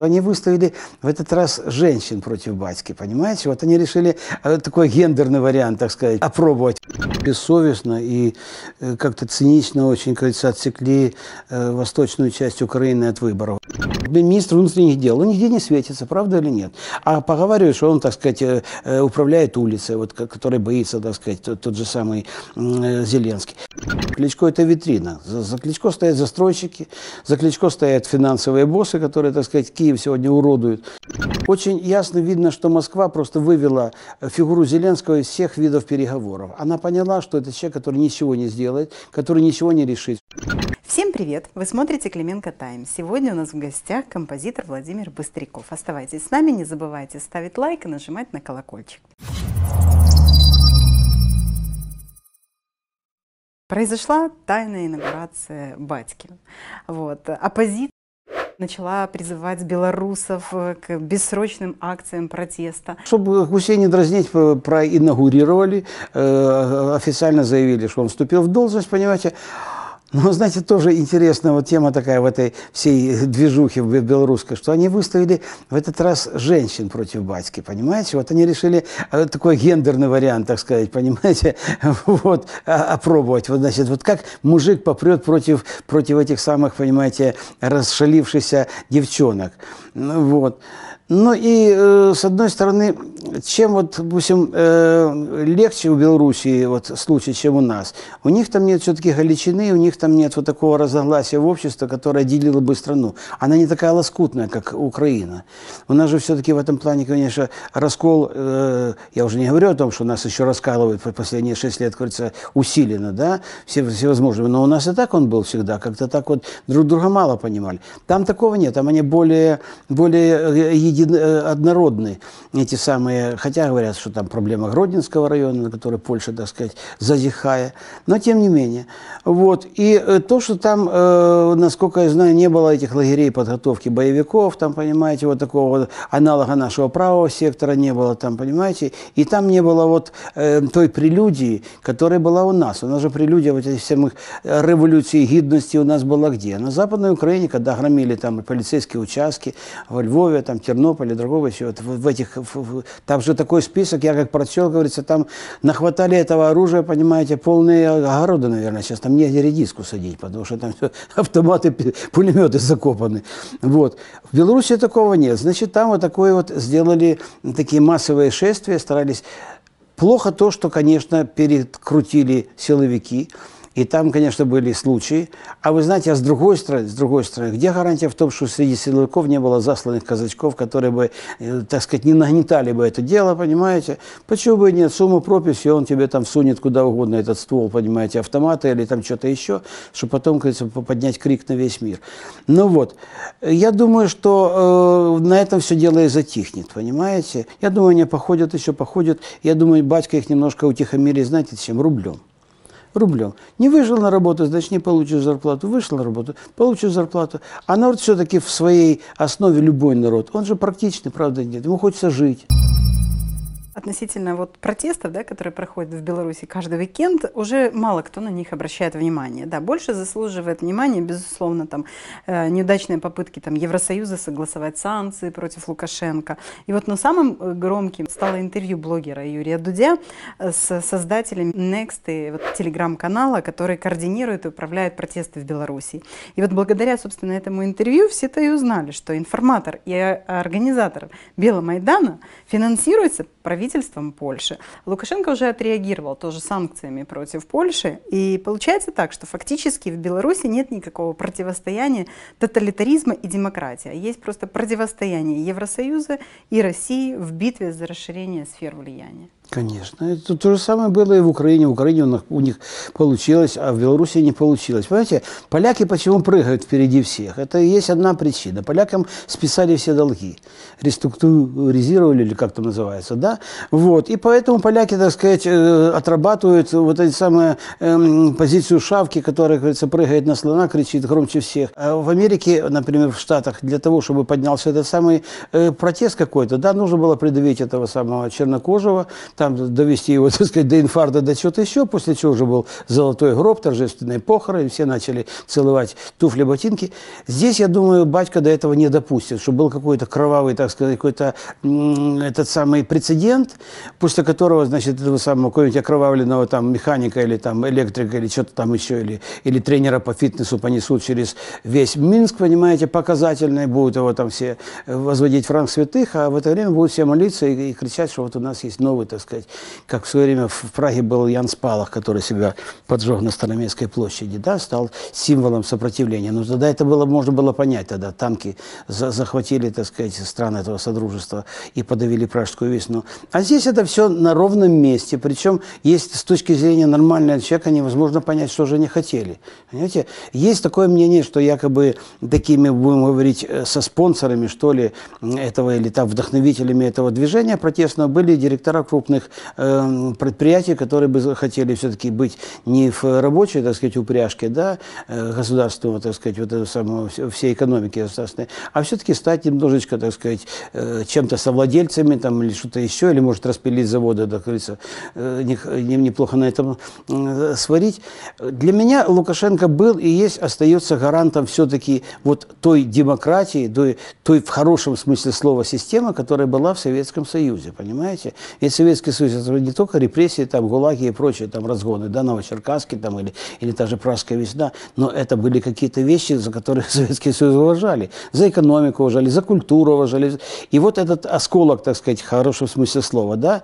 Они выставили в этот раз женщин против батьки, понимаете? Вот они решили э, такой гендерный вариант, так сказать, опробовать. Бессовестно и э, как-то цинично очень, кажется, отсекли э, восточную часть Украины от выборов. Министр внутренних дел, он нигде не светится, правда или нет? А поговаривают, что он, так сказать, управляет улицей, вот, который боится, так сказать, тот, тот же самый Зеленский. Кличко – это витрина. За, за Кличко стоят застройщики, за Кличко стоят финансовые боссы, которые, так сказать, Киев сегодня уродуют. Очень ясно видно, что Москва просто вывела фигуру Зеленского из всех видов переговоров. Она поняла, что это человек, который ничего не сделает, который ничего не решит. Всем привет! Вы смотрите Клименко Тайм. Сегодня у нас в гостях композитор Владимир Быстряков. Оставайтесь с нами, не забывайте ставить лайк и нажимать на колокольчик. Произошла тайная инаугурация батьки. Вот. Оппозиция начала призывать белорусов к бессрочным акциям протеста. Чтобы Гусей не дразнить, проинаугурировали, э, официально заявили, что он вступил в должность, понимаете. Ну, знаете, тоже интересная вот тема такая в этой всей движухе белорусской, что они выставили в этот раз женщин против батьки, понимаете? Вот они решили э, такой гендерный вариант, так сказать, понимаете, вот, опробовать. Вот, значит, вот как мужик попрет против, против этих самых, понимаете, расшалившихся девчонок. Ну, вот. Ну и, э, с одной стороны, чем вот, допустим, э, легче у Белоруссии вот, случай, чем у нас. У них там нет все-таки Галичины, у них там нет вот такого разногласия в обществе, которое делило бы страну. Она не такая лоскутная, как Украина. У нас же все-таки в этом плане, конечно, раскол, э, я уже не говорю о том, что нас еще раскалывают по последние шесть лет, кажется, усиленно, да, все, всевозможные. Но у нас и так он был всегда, как-то так вот друг друга мало понимали. Там такого нет, там они более, более едины един, э, однородны эти самые, хотя говорят, что там проблема Гродненского района, на который Польша, так сказать, зазихая, но тем не менее. Вот. И э, то, что там, э, насколько я знаю, не было этих лагерей подготовки боевиков, там, понимаете, вот такого вот аналога нашего правого сектора не было там, понимаете, и там не было вот э, той прелюдии, которая была у нас. У нас же прелюдия вот этих всех революций гидности у нас была где? На Западной Украине, когда громили там полицейские участки, во Львове, там, Тернополе, Константинополе, другого еще. Вот в, в этих, в, там же такой список, я как прочел, говорится, там нахватали этого оружия, понимаете, полные огороды, наверное, сейчас там негде редиску садить, потому что там все автоматы, пулеметы закопаны. Вот. В Беларуси такого нет. Значит, там вот такое вот сделали такие массовые шествия, старались. Плохо то, что, конечно, перекрутили силовики. И там, конечно, были случаи. А вы знаете, а с другой стороны, с другой стороны, где гарантия в том, что среди силовиков не было засланных казачков, которые бы, э, так сказать, не нагнетали бы это дело, понимаете? Почему бы нет? Сумму прописи, он тебе там сунет куда угодно этот ствол, понимаете, автомата или там что-то еще, чтобы потом, кажется, поднять крик на весь мир. Ну вот, я думаю, что э, на этом все дело и затихнет, понимаете? Я думаю, они походят еще, походят. Я думаю, батька их немножко утихомирит, знаете, чем? Рублем рублем. Не вышел на работу, значит, не получишь зарплату. Вышел на работу, получишь зарплату. А народ все-таки в своей основе любой народ, он же практичный, правда, нет. Ему хочется жить относительно вот протестов, да, которые проходят в Беларуси каждый уикенд, уже мало кто на них обращает внимание. Да, больше заслуживает внимания, безусловно, там э, неудачные попытки там Евросоюза согласовать санкции против Лукашенко. И вот, но самым э, громким стало интервью блогера Юрия Дудя э, с создателем Next и вот, телеграм-канала, который координирует и управляет протесты в Беларуси. И вот благодаря, собственно, этому интервью все-то и узнали, что информатор и организатор Беломайдана финансируется правительством правительством Польши. Лукашенко уже отреагировал тоже санкциями против Польши. И получается так, что фактически в Беларуси нет никакого противостояния тоталитаризма и демократии. Есть просто противостояние Евросоюза и России в битве за расширение сфер влияния. Конечно. Это то же самое было и в Украине. В Украине у них получилось, а в Беларуси не получилось. Понимаете, поляки почему прыгают впереди всех? Это есть одна причина. Полякам списали все долги. Реструктуризировали, или как там называется, да? Вот. И поэтому поляки, так сказать, э, отрабатывают вот эти самые эм, позицию шавки, которая, говорится, прыгает на слона, кричит громче всех. А в Америке, например, в Штатах, для того, чтобы поднялся этот самый э, протест какой-то, да, нужно было придавить этого самого чернокожего, там довести его, так сказать, до инфаркта, до чего-то еще, после чего уже был золотой гроб, торжественные похороны, все начали целовать туфли, ботинки. Здесь, я думаю, батька до этого не допустит, что был какой-то кровавый, так сказать, какой-то этот самый прецедент, после которого, значит, этого самого какого-нибудь окровавленного там механика или там электрика или что-то там еще, или, или тренера по фитнесу понесут через весь Минск, понимаете, показательный, будут его там все возводить в ранг святых, а в это время будут все молиться и, и кричать, что вот у нас есть новый, так сказать, как в свое время в Праге был Ян Спалах, который себя поджег на Староместской площади, да, стал символом сопротивления. Но тогда это было, можно было понять, тогда танки за, захватили, так сказать, страны этого Содружества и подавили Пражскую весну. А здесь это все на ровном месте, причем есть с точки зрения нормального человека невозможно понять, что же они хотели. Понимаете? Есть такое мнение, что якобы такими, будем говорить, э, со спонсорами, что ли, этого или там вдохновителями этого движения протестного были директора крупных э, предприятий, которые бы хотели все-таки быть не в рабочей, так сказать, упряжке, да, э, государственного, так сказать, вот этого самого, всей экономики государственной, а все-таки стать немножечко, так сказать, э, чем-то совладельцами там или что-то еще, или может распилить заводы, так говорится, э, неплохо на этом э, сварить. Для меня Лукашенко был и есть, остается гарантом все-таки вот той демократии, той, той в хорошем смысле слова системы, которая была в Советском Союзе, понимаете? Ведь Советский Союз это не только репрессии, там, ГУЛАГи и прочие там разгоны, да, Новочеркасский там или, или та же Пражская весна, но это были какие-то вещи, за которые Советский Союз уважали. За экономику уважали, за культуру уважали. И вот этот осколок, так сказать, в хорошем смысле слова, да,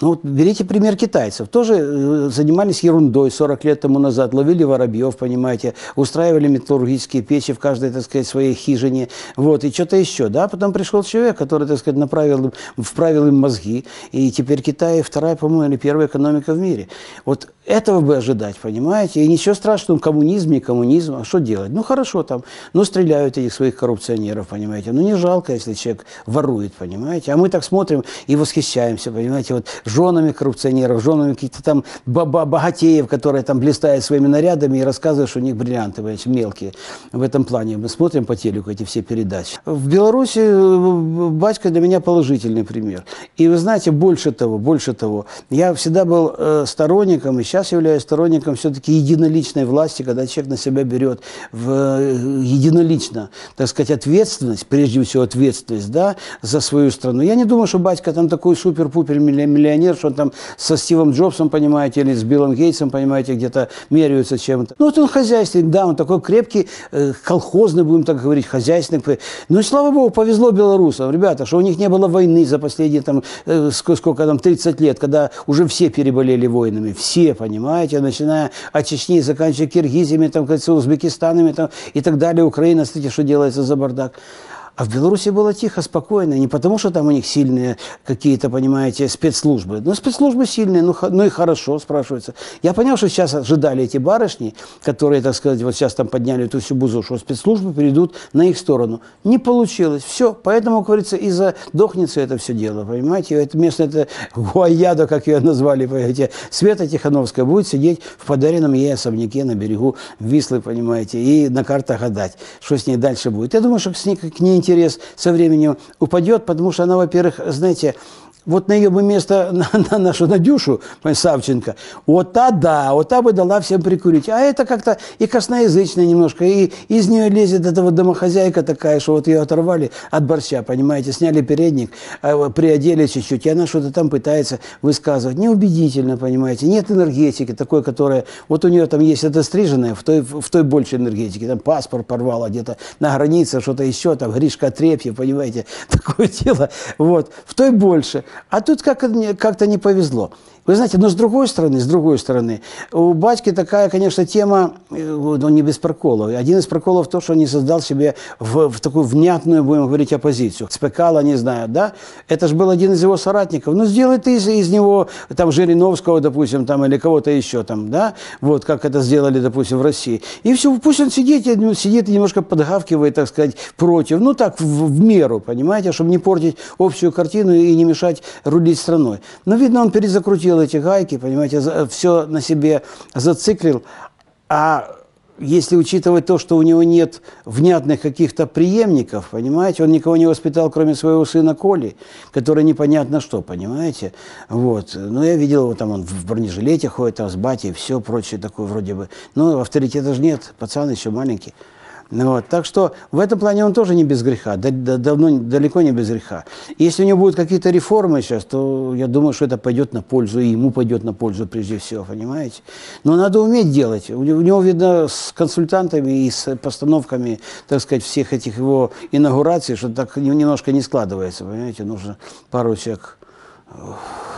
ну, вот берите пример китайцев. Тоже э, занимались ерундой 40 лет тому назад, ловили воробьев, понимаете, устраивали металлургические печи в каждой, так сказать, своей хижине, вот, и что-то еще, да. Потом пришел человек, который, так сказать, направил, вправил им мозги, и теперь Китай вторая, по-моему, или первая экономика в мире. Вот этого бы ожидать, понимаете? И ничего страшного, коммунизм, не коммунизм, а что делать? Ну, хорошо там, ну, стреляют этих своих коррупционеров, понимаете? Ну, не жалко, если человек ворует, понимаете? А мы так смотрим и восхищаемся, понимаете? Вот женами коррупционеров, женами каких-то там богатеев, которые там блистают своими нарядами и рассказывают, что у них бриллианты, понимаете, мелкие. В этом плане мы смотрим по телеку эти все передачи. В Беларуси э, батька для меня положительный пример. И вы знаете, больше того, больше того, я всегда был э, сторонником и сейчас сейчас являюсь сторонником все-таки единоличной власти, когда человек на себя берет в, э, единолично, так сказать, ответственность, прежде всего ответственность, да, за свою страну. Я не думаю, что батька там такой супер-пупер миллионер, что он там со Стивом Джобсом, понимаете, или с Биллом Гейтсом, понимаете, где-то меряются чем-то. Ну, вот он хозяйственник, да, он такой крепкий, э, колхозный, будем так говорить, хозяйственник. Ну, и слава богу, повезло белорусам, ребята, что у них не было войны за последние там, э, сколько там, 30 лет, когда уже все переболели войнами, все, понимаете, начиная от Чечни, заканчивая Киргизиями, там, кажется, Узбекистанами там, и так далее, Украина, смотрите, что делается за бардак. А в Беларуси было тихо, спокойно, не потому что там у них сильные какие-то, понимаете, спецслужбы. Ну, спецслужбы сильные, ну, ну и хорошо, спрашивается. Я понял, что сейчас ожидали эти барышни, которые, так сказать, вот сейчас там подняли эту всю бузу, что спецслужбы перейдут на их сторону. Не получилось. Все. Поэтому, как говорится, из-за дохнется это все дело, понимаете. Это место, это Гуаяда, как ее назвали, понимаете. Света Тихановская будет сидеть в подаренном ей особняке на берегу Вислы, понимаете, и на картах гадать, что с ней дальше будет. Я думаю, что с ней, к ней интерес со временем упадет, потому что она, во-первых, знаете, вот на ее бы место, на, на нашу Надюшу Савченко, вот та да, вот та бы дала всем прикурить. А это как-то и косноязычная немножко, и из нее лезет эта вот домохозяйка такая, что вот ее оторвали от борща, понимаете, сняли передник, а, приодели чуть-чуть, и она что-то там пытается высказывать. Неубедительно, понимаете, нет энергетики такой, которая, вот у нее там есть это стриженное, в той, в той больше энергетики, там паспорт порвала где-то на границе, что-то еще, там Гришка Трепьев, понимаете, такое дело, вот, в той больше. А тут как-то не повезло. Вы знаете, но с другой стороны, с другой стороны, у батьки такая, конечно, тема, э, ну, не без проколов. Один из проколов то, что он не создал себе в, в такую внятную, будем говорить, оппозицию. Спекала, не знаю, да? Это же был один из его соратников. Ну, сделай ты из, из него, там, Жириновского, допустим, там, или кого-то еще там, да? Вот, как это сделали, допустим, в России. И все, пусть он сидит, сидит и немножко подгавкивает, так сказать, против. Ну, так, в, в меру, понимаете, чтобы не портить общую картину и не мешать рулить страной. Но, видно, он перезакрутил эти гайки, понимаете, все на себе зациклил. А если учитывать то, что у него нет внятных каких-то преемников, понимаете, он никого не воспитал, кроме своего сына Коли, который непонятно что, понимаете, вот. Ну, я видел его там, он в бронежилете ходит, там с батей, все прочее такое вроде бы. Но авторитета же нет, пацан еще маленький. Ну вот. Так что в этом плане он тоже не без греха, давно, далеко не без греха. Если у него будут какие-то реформы сейчас, то я думаю, что это пойдет на пользу, и ему пойдет на пользу прежде всего, понимаете? Но надо уметь делать. У него, видно, с консультантами и с постановками, так сказать, всех этих его инаугураций, что так немножко не складывается, понимаете? Нужно пару человек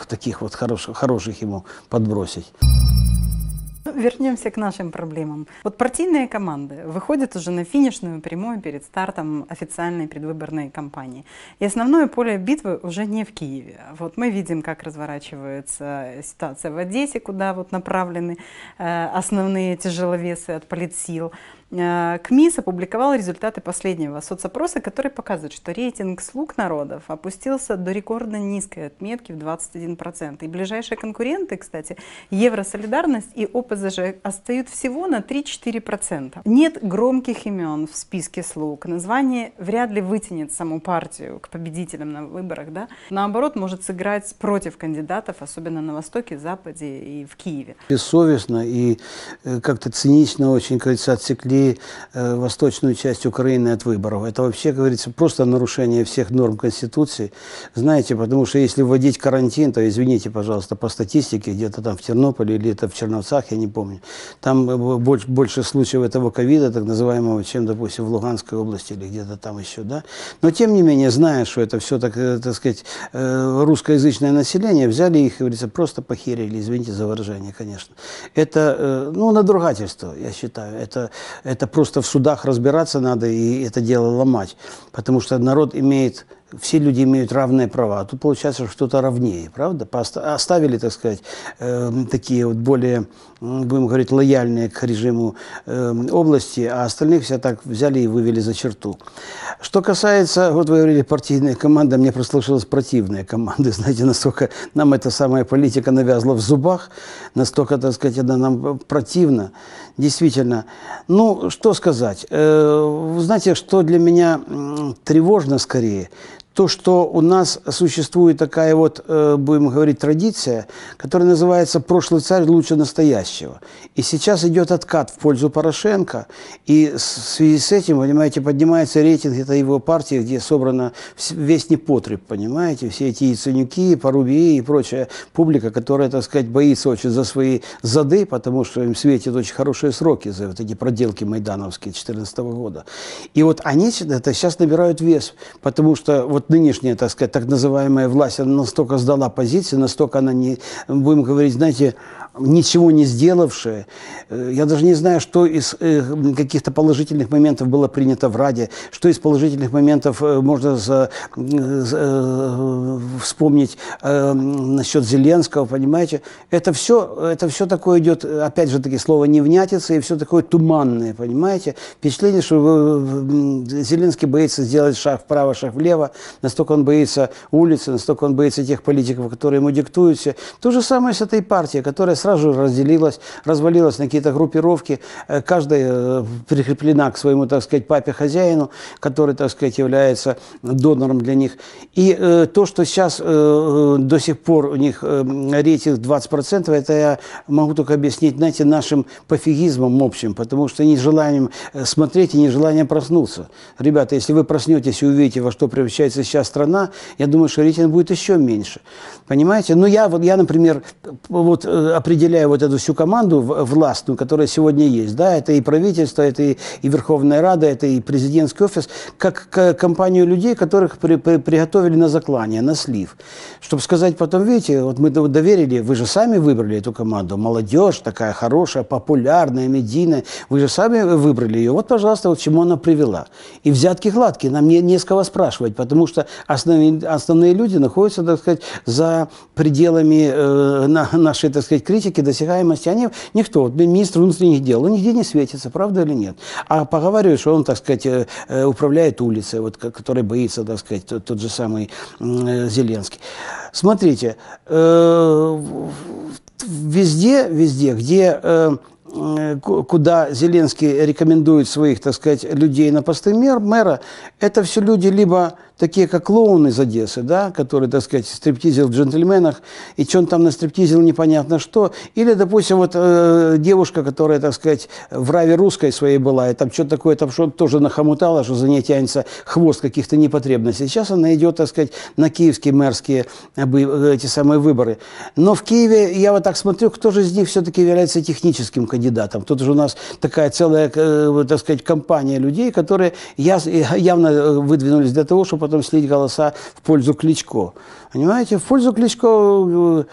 таких вот хороших, хороших ему подбросить. Вернемся к нашим проблемам. Вот партийные команды выходят уже на финишную прямую перед стартом официальной предвыборной кампании. И основное поле битвы уже не в Киеве. Вот мы видим, как разворачивается ситуация в Одессе, куда вот направлены э, основные тяжеловесы от политсил. Э, КМИС опубликовал результаты последнего соцопроса, который показывает, что рейтинг слуг народов опустился до рекордно низкой отметки в 21%. И ближайшие конкуренты, кстати, Евросолидарность и ОПЗЖ остают всего на 3-4%. Нет громких имен в списке слуг. Название вряд ли вытянет саму партию к победителям на выборах. Да? Наоборот, может сыграть против кандидатов, особенно на Востоке, Западе и в Киеве. Бессовестно и э, как-то цинично очень, кажется, отсекли отвели э, восточную часть Украины от выборов. Это вообще, говорится, просто нарушение всех норм Конституции. Знаете, потому что если вводить карантин, то, извините, пожалуйста, по статистике, где-то там в Тернополе или это в Черновцах, я не помню, там э, больше, больше случаев этого ковида, так называемого, чем, допустим, в Луганской области или где-то там еще, да. Но, тем не менее, зная, что это все, так, э, так сказать, э, русскоязычное население, взяли их, говорится, просто похерили, извините за выражение, конечно. Это, ну, надругательство, я считаю. Это, это просто в судах разбираться надо и это дело ломать. Потому что народ имеет все люди имеют равные права. А тут получается что-то равнее, правда? Оставили, так сказать, э, такие вот более, будем говорить, лояльные к режиму э, области, а остальных все так взяли и вывели за черту. Что касается, вот вы говорили, партийная команда, мне прослушалась противная команда. Знаете, настолько нам эта самая политика навязла в зубах, настолько, так сказать, она нам противна. Действительно. Ну, что сказать? Э, знаете, что для меня тревожно скорее – то, что у нас существует такая вот, э, будем говорить, традиция, которая называется «прошлый царь лучше настоящего». И сейчас идет откат в пользу Порошенко, и в связи с этим, понимаете, поднимается рейтинг этой его партии, где собрано весь непотреб, понимаете, все эти Яценюки, Порубии и прочая публика, которая, так сказать, боится очень за свои зады, потому что им светят очень хорошие сроки за вот эти проделки майдановские 2014 года. И вот они это сейчас набирают вес, потому что вот нынешняя, так сказать, так называемая власть, она настолько сдала позиции, настолько она не, будем говорить, знаете, ничего не сделавшие. Э, я даже не знаю, что из э, каких-то положительных моментов было принято в Раде, что из положительных моментов э, можно за, за, вспомнить насчет Зеленского, понимаете. Это все, это все такое идет, опять же таки, слово невнятица и все такое туманное, понимаете. Впечатление, что Зеленский боится сделать шаг вправо, шаг влево, настолько он боится улицы, настолько он боится тех политиков, которые ему диктуют все. То же самое с этой партией, которая сразу разделилась, развалилась на какие-то группировки, э, каждая э, прикреплена к своему, так сказать, папе-хозяину, который, так сказать, является донором для них. И э, то, что сейчас э, до сих пор у них э, рейтинг 20%, это я могу только объяснить, знаете, нашим пофигизмом общим, потому что нежеланием э, смотреть и нежеланием проснуться. Ребята, если вы проснетесь и увидите, во что превращается сейчас страна, я думаю, что рейтинг будет еще меньше. Понимаете? Ну, я, вот, я например, вот определил определяю вот эту всю команду властную, которая сегодня есть, да, это и правительство, это и, и Верховная Рада, это и президентский офис, как компанию людей, которых при, при, приготовили на заклание, на слив. Чтобы сказать потом, видите, вот мы доверили, вы же сами выбрали эту команду, молодежь такая хорошая, популярная, медийная, вы же сами выбрали ее, вот, пожалуйста, вот чему она привела. И взятки гладкие, нам не, не с кого спрашивать, потому что основные, основные люди находятся, так сказать, за пределами э, на, нашей, так сказать, критики, досягаемости, они, никто, министр внутренних дел, он нигде не светится, правда или нет? А поговаривают, что он, так сказать, э, э, управляет улицей, вот, который боится, так сказать, тот, тот же самый э, Зеленский. Смотрите, везде, везде, где э, ку- куда Зеленский рекомендует своих, так сказать, людей на посты мэр, мэра, это все люди либо такие, как клоун из Одессы, да, который, так сказать, стриптизил в джентльменах, и что он там на стриптизил непонятно что, или, допустим, вот э, девушка, которая, так сказать, в раве русской своей была, и там что-то такое, там что-то тоже нахомутала, что за ней тянется хвост каких-то непотребностей. Сейчас она идет, так сказать, на киевские мэрские э, бы- эти самые выборы. Но в Киеве, я вот так смотрю, кто же из них все-таки является техническим кандидатом. Тут же у нас такая целая, э, так сказать, компания людей, которые явно э, выдвинулись для того, чтобы потом слить голоса в пользу Кличко. Понимаете, в пользу Кличко э,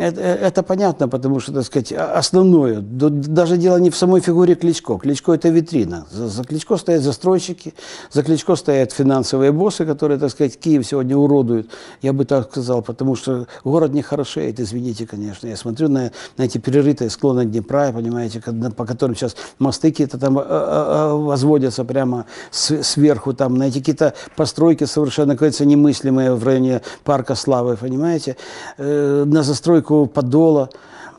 это, это понятно, потому что, так сказать, а- основное, даже дело не в самой фигуре Кличко. Кличко – это витрина. За, за Кличко стоят застройщики, за Кличко стоят финансовые боссы, которые, так сказать, Киев сегодня уродуют, я бы так сказал, потому что город не хорошеет, извините, конечно. Я смотрю на, на эти перерытые склоны Днепра, понимаете, по которым сейчас мосты какие-то там э, э, возводятся прямо сверху, там, на эти какие-то постройки совершенно, как говорится, немыслимые в районе Парка Славы, понимаете, Э, на застройку Подола.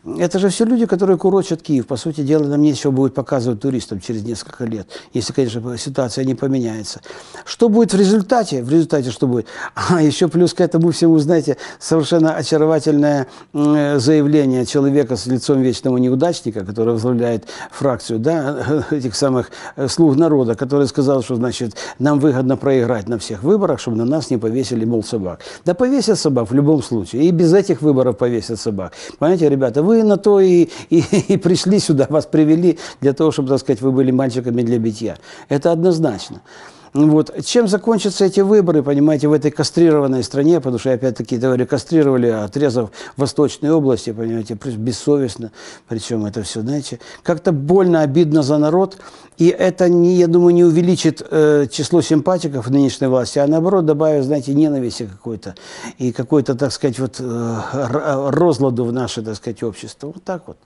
Это же все люди, которые курочат Киев. По сути дела, нам нечего будет показывать туристам через несколько лет, если, конечно, ситуация не поменяется. Что будет в результате? В результате что будет? А еще плюс к этому всему, знаете, совершенно очаровательное заявление человека с лицом вечного неудачника, который возглавляет фракцию, да, этих самых э, слуг народа, который сказал, что, значит, нам выгодно проиграть на всех выборах, чтобы на нас не повесили, мол, собак. Да повесят собак в любом случае. И без этих выборов повесят собак. Понимаете, ребята, вы на то и, и, и пришли сюда, вас привели для того, чтобы, так сказать, вы были мальчиками для битья. Это однозначно. Вот. Чем закончатся эти выборы, понимаете, в этой кастрированной стране, потому что, опять-таки, говорю, кастрировали, отрезав Восточные области, понимаете, бессовестно, причем это все, знаете, как-то больно, обидно за народ, и это, не, я думаю, не увеличит э, число симпатиков нынешней власти, а наоборот добавит, знаете, ненависти какой-то и какой-то, так сказать, вот э, р- розладу в наше, так сказать, общество. Вот так вот.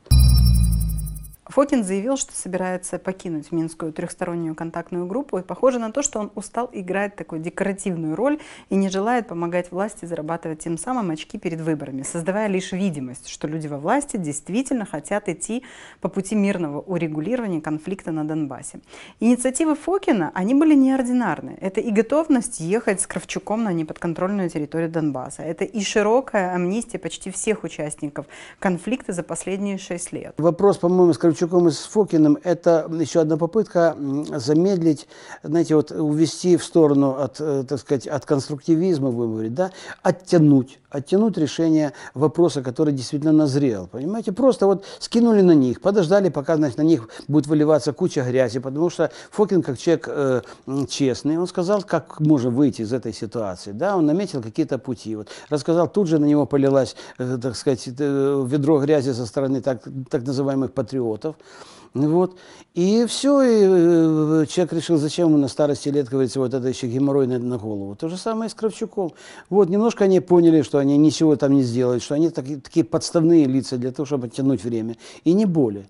Фокин заявил, что собирается покинуть Минскую трехстороннюю контактную группу, и похоже на то, что он устал играть такую декоративную роль и не желает помогать власти зарабатывать тем самым очки перед выборами, создавая лишь видимость, что люди во власти действительно хотят идти по пути мирного урегулирования конфликта на Донбассе. Инициативы Фокина, они были неординарны. Это и готовность ехать с Кравчуком на неподконтрольную территорию Донбасса. Это и широкая амнистия почти всех участников конфликта за последние шесть лет. Вопрос, по-моему, с Кравчуком и с Фокиным, это еще одна попытка замедлить, знаете, вот увести в сторону от, э, так сказать, от конструктивизма, будем говорить, да, оттянуть, оттянуть решение вопроса, который действительно назрел, понимаете? Просто вот скинули на них, подождали, пока, значит, на них будет выливаться куча грязи, потому что Фокин, как человек э, честный, он сказал, как можно выйти из этой ситуации, да, он наметил какие-то пути, вот, рассказал, тут же на него полилась, э, так сказать, э, ведро грязи со стороны так, так называемых патриотов, вот. И все, и э, человек решил, зачем на старости лет, говорится, вот это еще геморрой на, на голову. То же самое и с Кравчуком. Вот, немножко они поняли, что они ничего там не сделают, что они такие, такие подставные лица для того, чтобы оттянуть время. И не более.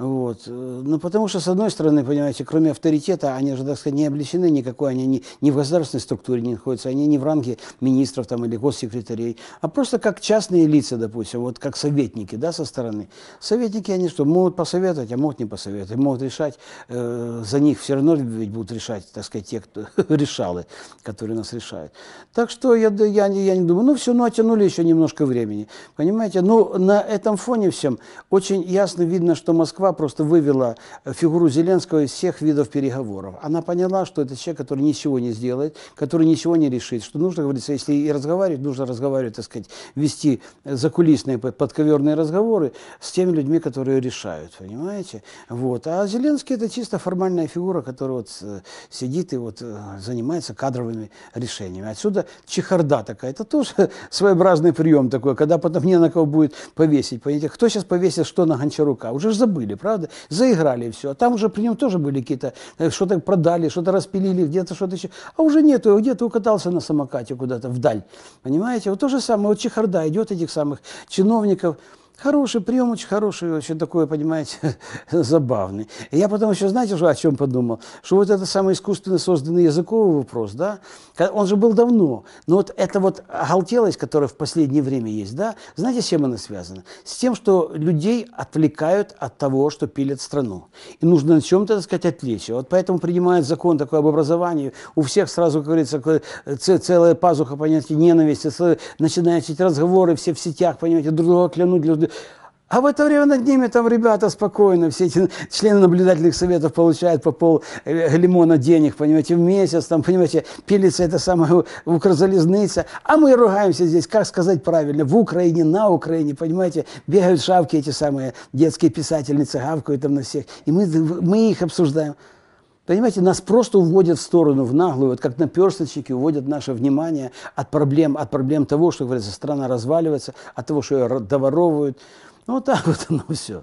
Вот. Ну, потому что, с одной стороны, понимаете, кроме авторитета, они же, так сказать, не обличены никакой, они не, не в государственной структуре не находятся, они не в ранге министров там, или госсекретарей, а просто как частные лица, допустим, вот как советники, да, со стороны. Советники, они что, могут посоветовать, а могут не посоветовать, могут решать, э, за них все равно ведь будут решать, так сказать, те, кто решалы, которые нас решают. Так что я, я, я не думаю, ну все, ну оттянули еще немножко времени, понимаете, ну на этом фоне всем очень ясно видно, что Москва просто вывела э, фигуру Зеленского из всех видов переговоров. Она поняла, что это человек, который ничего не сделает, который ничего не решит, что нужно, говорится, если и разговаривать, нужно разговаривать, так сказать, вести э, закулисные подковерные разговоры с теми людьми, которые решают, понимаете? Вот. А Зеленский это чисто формальная фигура, которая вот э, сидит и вот занимается кадровыми решениями. Отсюда чехарда такая. Это тоже своеобразный прием такой, когда потом не на кого будет повесить. Понимаете? Кто сейчас повесит что на Гончарука? Уже ж забыли, правда? Заиграли все. А там уже при нем тоже были какие-то, э, что-то продали, что-то распилили, где-то что-то еще. А уже нету, где-то укатался на самокате куда-то вдаль. Понимаете? Вот то же самое, вот чехарда идет этих самых чиновников, Хороший прием, очень хороший, очень такой, понимаете, забавный. И я потом еще, знаете, о чем подумал? Что вот это самый искусственно созданный языковый вопрос, да, он же был давно, но вот эта вот оголтелость, которая в последнее время есть, да, знаете, с чем она связана? С тем, что людей отвлекают от того, что пилят страну. И нужно на чем-то, так сказать, отвлечь. Вот поэтому принимают закон такой об образовании, у всех сразу, как говорится, целая пазуха, понимаете, ненависти, начинают эти разговоры все в сетях, понимаете, друг друга клянуть, а в это время над ними там ребята спокойно, все эти члены наблюдательных советов получают по пол э, лимона денег, понимаете, в месяц, там, понимаете, пилится это самое укрзалезница, а мы ругаемся здесь, как сказать правильно, в Украине, на Украине, понимаете, бегают шавки эти самые детские писательницы, гавкают там на всех, и мы, мы их обсуждаем. Понимаете, нас просто уводят в сторону, в наглую, вот как наперсточники уводят наше внимание от проблем, от проблем того, что, говорится, страна разваливается, от того, что ее доворовывают. Ну, вот так вот оно все.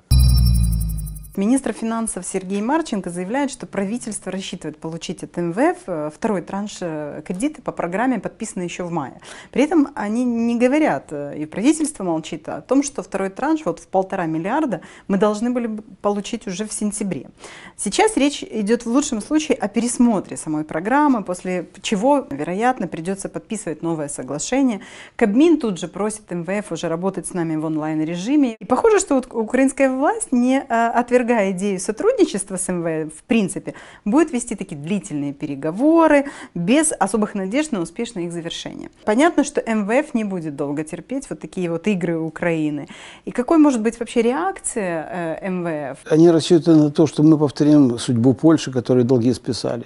Министр финансов Сергей Марченко заявляет, что правительство рассчитывает получить от МВФ э, второй транш э, кредиты по программе, подписанной еще в мае. При этом они не говорят, э, и правительство молчит, о том, что второй транш вот в полтора миллиарда мы должны были получить уже в сентябре. Сейчас речь идет в лучшем случае о пересмотре самой программы, после чего, вероятно, придется подписывать новое соглашение. Кабмин тут же просит МВФ уже работать с нами в онлайн-режиме. И похоже, что вот украинская власть не отвергает отвергая идею сотрудничества с МВФ, в принципе, будет вести такие длительные переговоры без особых надежд на успешное их завершение. Понятно, что МВФ не будет долго терпеть вот такие вот игры Украины. И какой может быть вообще реакция э, МВФ? Они рассчитывают на то, что мы повторим судьбу Польши, которые долги списали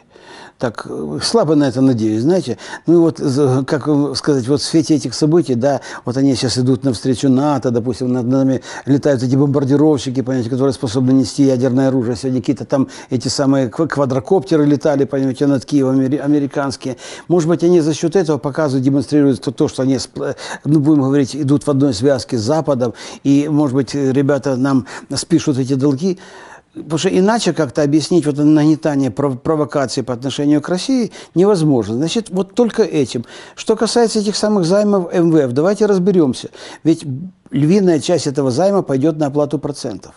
так слабо на это надеюсь, знаете. Ну и вот, как сказать, вот в свете этих событий, да, вот они сейчас идут навстречу НАТО, допустим, над нами летают эти бомбардировщики, понимаете, которые способны нести ядерное оружие. Сегодня какие-то там эти самые квадрокоптеры летали, понимаете, над Киевом, американские. Может быть, они за счет этого показывают, демонстрируют то, то что они, ну, будем говорить, идут в одной связке с Западом, и, может быть, ребята нам спишут эти долги. Потому что иначе как-то объяснить вот это нагнетание провокации по отношению к России невозможно. Значит, вот только этим. Что касается этих самых займов МВФ, давайте разберемся. Ведь львиная часть этого займа пойдет на оплату процентов.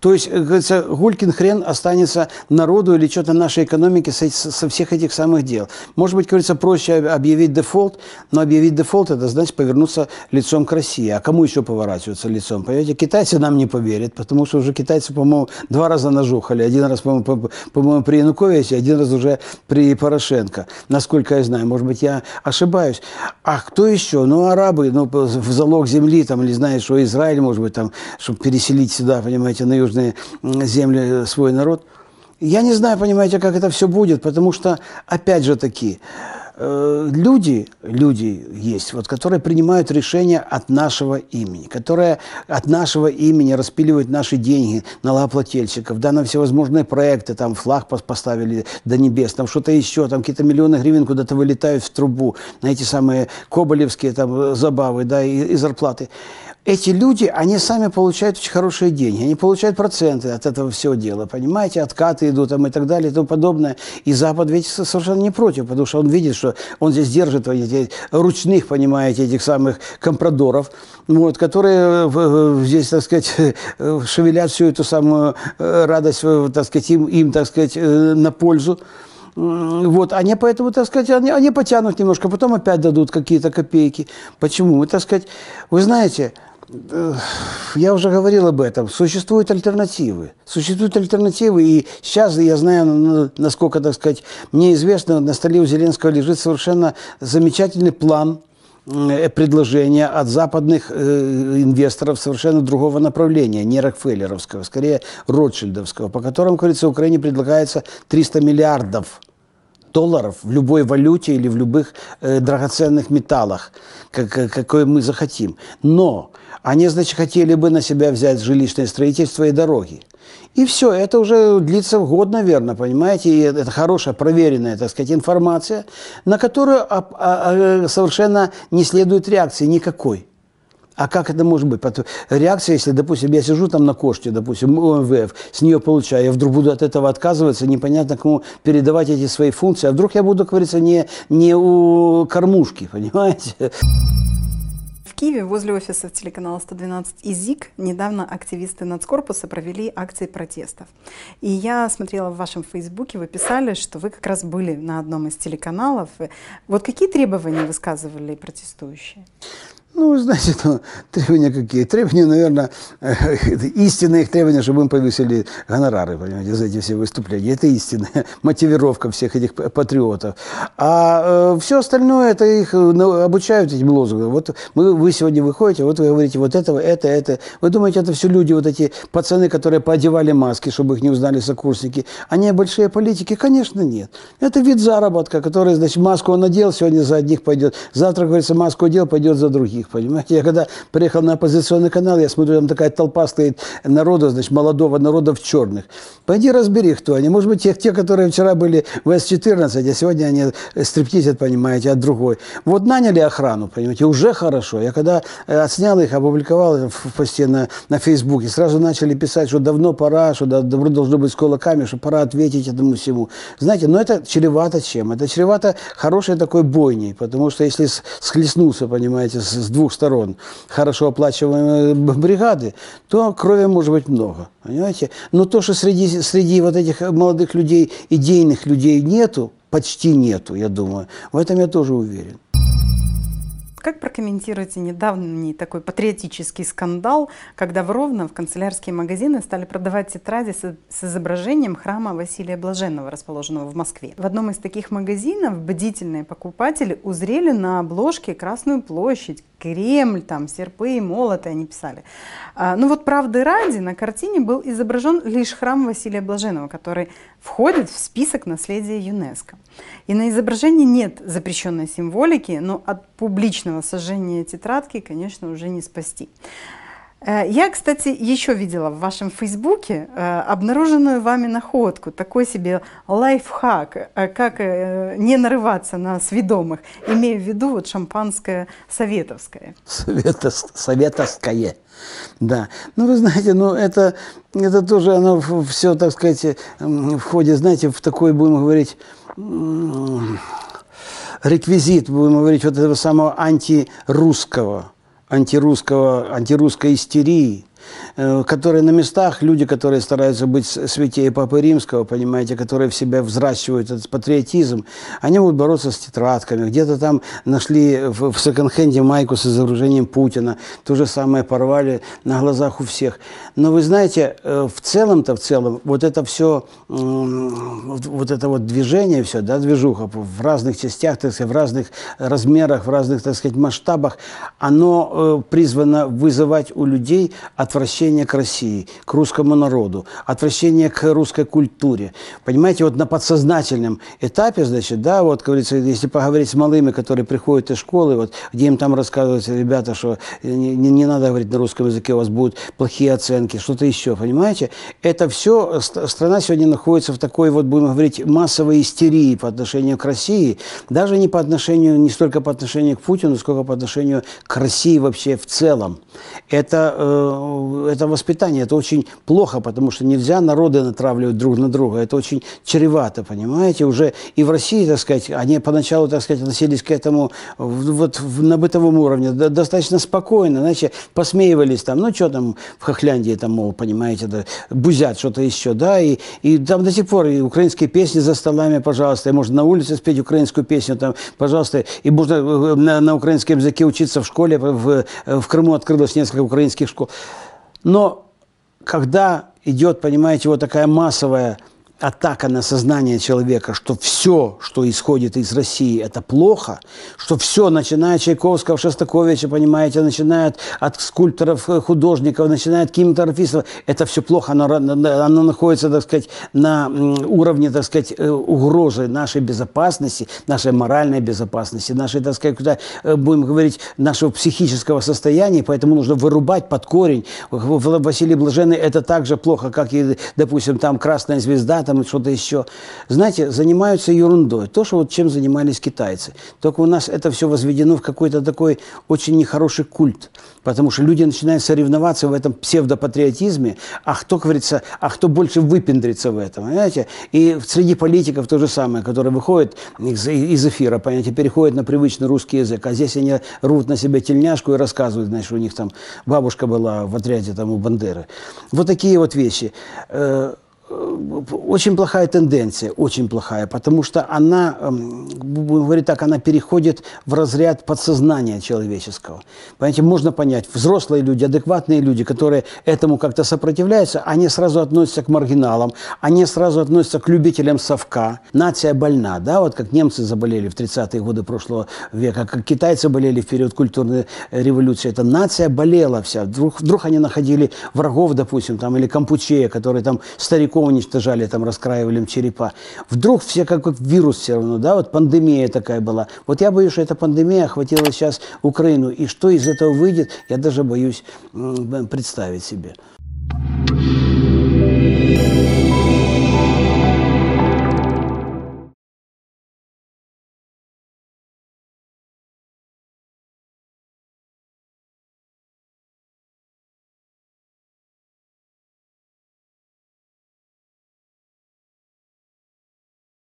То есть, говорится, Гулькин хрен останется народу или что-то нашей экономике со, со всех этих самых дел. Может быть, говорится, проще объявить дефолт, но объявить дефолт – это значит повернуться лицом к России. А кому еще поворачиваться лицом? Понимаете, китайцы нам не поверят, потому что уже китайцы, по-моему, два раза нажухали. Один раз, по-моему, по, по при Януковиче, один раз уже при Порошенко. Насколько я знаю, может быть, я ошибаюсь. А кто еще? Ну, арабы, ну, в залог земли, там, или знаешь, что Израиль, может быть, там, чтобы переселить сюда, понимаете, на южные земли э, свой народ. Я не знаю, понимаете, как это все будет, потому что, опять же таки, э, люди, люди есть, вот, которые принимают решения от нашего имени, которые от нашего имени распиливают наши деньги налогоплательщиков, да, на всевозможные проекты, там флаг поставили до небес, там что-то еще, там какие-то миллионы гривен куда-то вылетают в трубу, на эти самые коболевские там забавы, да, и, и зарплаты эти люди, они сами получают очень хорошие деньги, они получают проценты от этого всего дела, понимаете, откаты идут там и так далее и тому подобное. И Запад ведь совершенно не против, потому что он видит, что он здесь держит эти ручных, понимаете, этих самых компрадоров, вот, которые здесь, так сказать, шевелят всю эту самую э, радость, э, так сказать, им, им так сказать, э, на пользу. Вот, они поэтому, так сказать, они, они потянут немножко, потом опять дадут какие-то копейки. Почему? Вы, так сказать, вы знаете, я уже говорил об этом, существуют альтернативы. Существуют альтернативы, и сейчас я знаю, насколько, так сказать, мне известно, на столе у Зеленского лежит совершенно замечательный план э, предложения от западных э, инвесторов совершенно другого направления, не Рокфеллеровского, скорее Ротшильдовского, по которым, говорится, Украине предлагается 300 миллиардов долларов в любой валюте или в любых э, драгоценных металлах, как, какой мы захотим. Но они, значит, хотели бы на себя взять жилищное строительство и дороги. И все, это уже длится год, наверное, понимаете, и это хорошая, проверенная, так сказать, информация, на которую а, а, а, совершенно не следует реакции никакой. А как это может быть? Реакция, если, допустим, я сижу там на коште, допустим, ОМВФ, с нее получаю, я вдруг буду от этого отказываться, непонятно кому передавать эти свои функции, а вдруг я буду, как говорится, не, не у кормушки, понимаете? Киеве возле офиса телеканала 112 ИЗИК недавно активисты нацкорпуса провели акции протестов. И я смотрела в вашем фейсбуке, вы писали, что вы как раз были на одном из телеканалов. Вот какие требования высказывали протестующие? Ну, знаете, ну, требования какие? Требования, наверное, истинные их требования, чтобы им повысили гонорары, понимаете, за эти все выступления. Это истинная мотивировка всех этих патриотов. А э, все остальное, это их ну, обучают этим лозунгам. Вот мы, вы сегодня выходите, вот вы говорите вот этого, это, это. Вы думаете, это все люди, вот эти пацаны, которые поодевали маски, чтобы их не узнали сокурсники. Они большие политики? Конечно, нет. Это вид заработка, который, значит, маску он надел, сегодня за одних пойдет. Завтра, говорится, маску одел, пойдет за других понимаете. Я когда приехал на оппозиционный канал, я смотрю, там такая толпа стоит народа, значит, молодого народа в черных. Пойди разбери, кто они. Может быть, тех, те, которые вчера были в С-14, а сегодня они стриптизят, понимаете, от другой. Вот наняли охрану, понимаете, уже хорошо. Я когда э, отснял их, опубликовал в посте на, на Фейсбуке, сразу начали писать, что давно пора, что давно должно быть с кулаками, что пора ответить этому всему. Знаете, но это чревато чем? Это чревато хорошей такой бойней, потому что если схлестнулся, понимаете, с, с двух сторон хорошо оплачиваемые бригады, то крови может быть много. Понимаете? Но то, что среди, среди вот этих молодых людей, идейных людей нету, почти нету, я думаю, в этом я тоже уверен. Как прокомментируете недавний такой патриотический скандал, когда в Ровно в канцелярские магазины стали продавать тетради с, с изображением храма Василия Блаженного, расположенного в Москве? В одном из таких магазинов бдительные покупатели узрели на обложке Красную площадь, Кремль, там, серпы и молоты они писали. А, ну вот правды ради, на картине был изображен лишь храм Василия Блаженного, который входит в список наследия ЮНЕСКО. И на изображении нет запрещенной символики, но от публичного сожжения тетрадки, конечно, уже не спасти. Э, я, кстати, еще видела в вашем фейсбуке э, обнаруженную вами находку, такой себе лайфхак, э, как не нарываться на сведомых, имея в виду вот шампанское советовское. Советос, советовское. Да. Ну, вы знаете, ну, это, это тоже, оно все, так сказать, входит, знаете, в такой, будем говорить, реквизит, будем говорить, вот этого самого антирусского антирусского, антирусской истерии, которые на местах, люди, которые стараются быть святее Папы Римского, понимаете, которые в себя взращивают этот патриотизм, они будут бороться с тетрадками. Где-то там нашли в, в секонд-хенде майку с изображением Путина, то же самое порвали на глазах у всех. Но вы знаете, э, в целом-то, в целом, вот это все, вот это вот движение все, да, движуха в разных частях, так сказать, в разных размерах, в разных, так сказать, масштабах, оно э, призвано вызывать у людей отвращение отвращение к России, к русскому народу, отвращение к русской культуре. Понимаете, вот на подсознательном этапе, значит, да, вот, говорится, если поговорить с малыми, которые приходят из школы, вот, где им там рассказывают ребята, что не, не надо говорить на русском языке, у вас будут плохие оценки, что-то еще, понимаете? Это все, страна сегодня находится в такой, вот, будем говорить, массовой истерии по отношению к России, даже не по отношению, не столько по отношению к Путину, сколько по отношению к России вообще в целом. Это э, это воспитание, это очень плохо, потому что нельзя народы натравливать друг на друга, это очень чревато, понимаете, уже и в России, так сказать, они поначалу, так сказать, относились к этому вот на бытовом уровне достаточно спокойно, знаете, посмеивались там, ну что там в Хохляндии, там, мол, понимаете, да, бузят что-то еще, да, и, и там до сих пор и украинские песни за столами, пожалуйста, и можно на улице спеть украинскую песню, там, пожалуйста, и можно э, на, на украинском языке учиться в школе, в, в Крыму открылось несколько украинских школ. Но когда идет, понимаете, вот такая массовая атака на сознание человека, что все, что исходит из России, это плохо, что все, начиная от Чайковского, Шостаковича, понимаете, начиная от скульпторов, э, художников, начиная от кинематографистов, это все плохо, оно, оно находится, так сказать, на уровне, так сказать, э, угрозы нашей безопасности, нашей моральной безопасности, нашей, так сказать, куда э, будем говорить, нашего психического состояния, поэтому нужно вырубать под корень. Василий Блаженный это так же плохо, как и, допустим, там Красная Звезда, там что-то еще. Знаете, занимаются ерундой. То, что вот чем занимались китайцы. Только у нас это все возведено в какой-то такой очень нехороший культ. Потому что люди начинают соревноваться в этом псевдопатриотизме, а кто, говорится, а кто больше выпендрится в этом, понимаете? И среди политиков то же самое, которые выходят из, из эфира, понимаете, переходят на привычный русский язык, а здесь они рвут на себя тельняшку и рассказывают, значит, у них там бабушка была в отряде там у Бандеры. Вот такие вот вещи. Э, очень плохая тенденция, очень плохая, потому что она, эм, будем говорить так, она переходит в разряд подсознания человеческого. Понимаете, можно понять, взрослые люди, адекватные люди, которые этому как-то сопротивляются, они сразу относятся к маргиналам, они сразу относятся к любителям совка. Нация больна, да, вот как немцы заболели в 30-е годы прошлого века, как китайцы болели в период культурной революции. Это нация болела вся. Вдруг, вдруг они находили врагов, допустим, там, или Кампучея, который там стариков уничтожали, там раскраивали им черепа. Вдруг все как, как вирус все равно, да, вот пандемия такая была. Вот я боюсь, что эта пандемия охватила сейчас Украину. И что из этого выйдет, я даже боюсь представить себе.